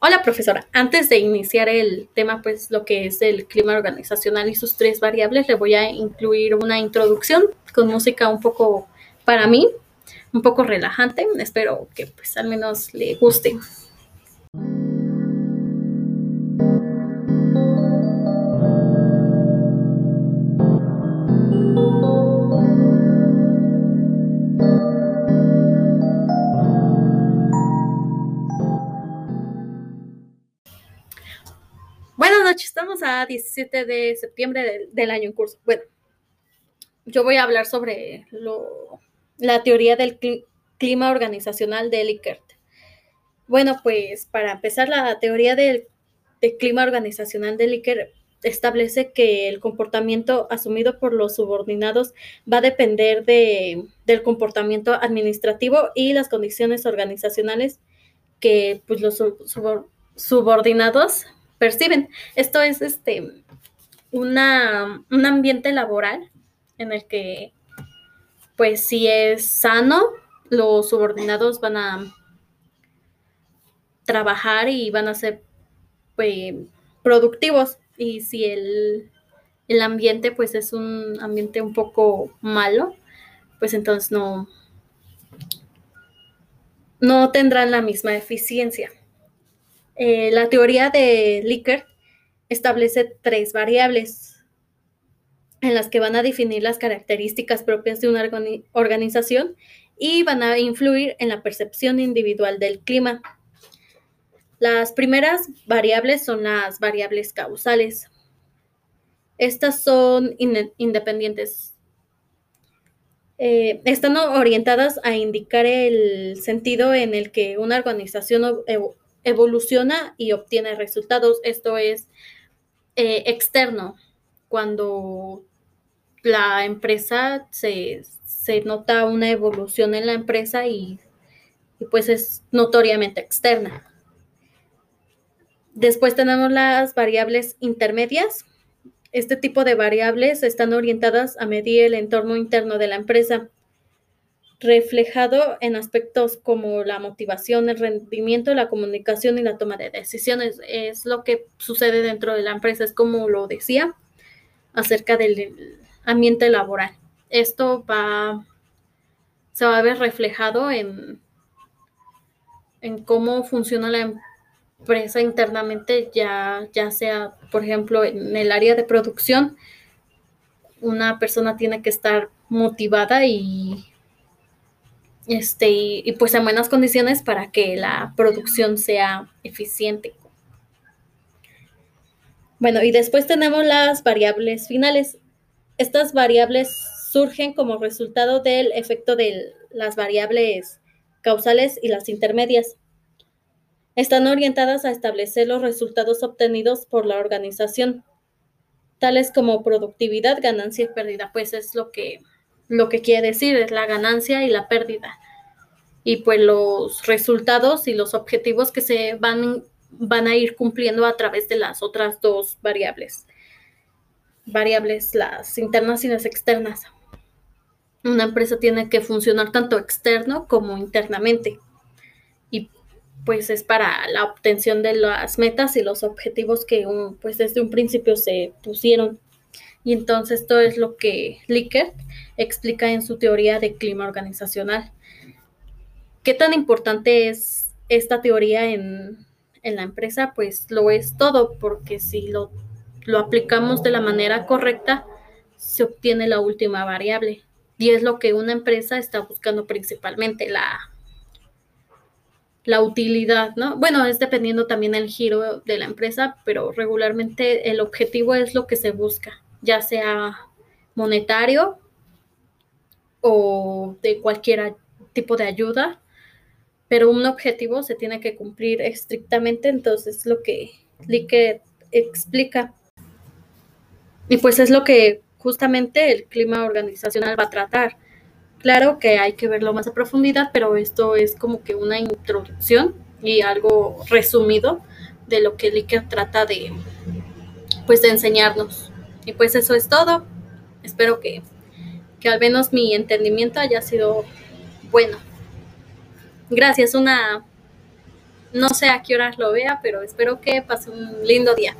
Hola, profesora. Antes de iniciar el tema, pues lo que es el clima organizacional y sus tres variables, le voy a incluir una introducción con música un poco, para mí, un poco relajante. Espero que pues al menos le guste. Noches, estamos a 17 de septiembre del, año en curso. Bueno, yo voy a hablar sobre la teoría del clima organizacional de Likert. Bueno, pues para empezar, la teoría del, clima organizacional de Likert establece que el comportamiento asumido por los subordinados va a depender del comportamiento administrativo y las condiciones organizacionales que pues, los subordinados perciben. Esto es este una, un ambiente laboral en el que, pues, si es sano, los subordinados van a trabajar y van a ser pues, productivos. Y si el, el ambiente, pues, es un ambiente un poco malo, pues entonces no, no tendrán la misma eficiencia. Eh, la teoría de Likert establece tres variables en las que van a definir las características propias de una organización y van a influir en la percepción individual del clima. Las primeras variables son las variables causales. Estas son independientes. Eh, están orientadas a indicar el sentido en el que una organización evoluciona y obtiene resultados. Esto es eh, externo, cuando la empresa se, nota una evolución en la empresa y, y pues es notoriamente externa. Después tenemos las variables intermedias. Este tipo de variables están orientadas a medir el entorno interno de la empresa reflejado en aspectos como la motivación, el rendimiento, la comunicación y la toma de decisiones. Es lo que sucede dentro de la empresa, es como lo decía acerca del ambiente laboral. Esto va, se va a ver reflejado en, en cómo funciona la empresa internamente, ya, ya sea, por ejemplo, en el área de producción, una persona tiene que estar motivada y este, y, pues en buenas condiciones para que la producción sea eficiente. Bueno, y después tenemos las variables finales. Estas variables surgen como resultado del efecto de las variables causales y las intermedias. Están orientadas a establecer los resultados obtenidos por la organización, tales como productividad, ganancia y pérdida. Pues es lo que lo que quiere decir es la ganancia y la pérdida. Y pues los resultados y los objetivos que se van, van a ir cumpliendo a través de las otras dos variables. Variables, las internas y las externas. Una empresa tiene que funcionar tanto externo como internamente. Y pues es para la obtención de las metas y los objetivos que pues desde un principio se pusieron. Y entonces todo es lo que Likert explica en su teoría de clima organizacional. ¿Qué tan importante es esta teoría en, la empresa? Pues lo es todo, porque si lo, lo aplicamos de la manera correcta, se obtiene la última variable. Y es lo que una empresa está buscando principalmente, la, la utilidad, ¿no? Bueno, es dependiendo también del giro de la empresa, pero regularmente el objetivo es lo que se busca ya sea monetario o de cualquier tipo de ayuda, pero un objetivo se tiene que cumplir estrictamente, entonces lo que Lique explica. Y pues es lo que justamente el clima organizacional va a tratar. Claro que hay que verlo más a profundidad, pero esto es como que una introducción y algo resumido de lo que Licker trata de pues de enseñarnos. Y pues eso es todo. Espero que, al menos mi entendimiento haya sido bueno. Gracias, una, No sé a qué horas lo vea, pero espero que pase un lindo día.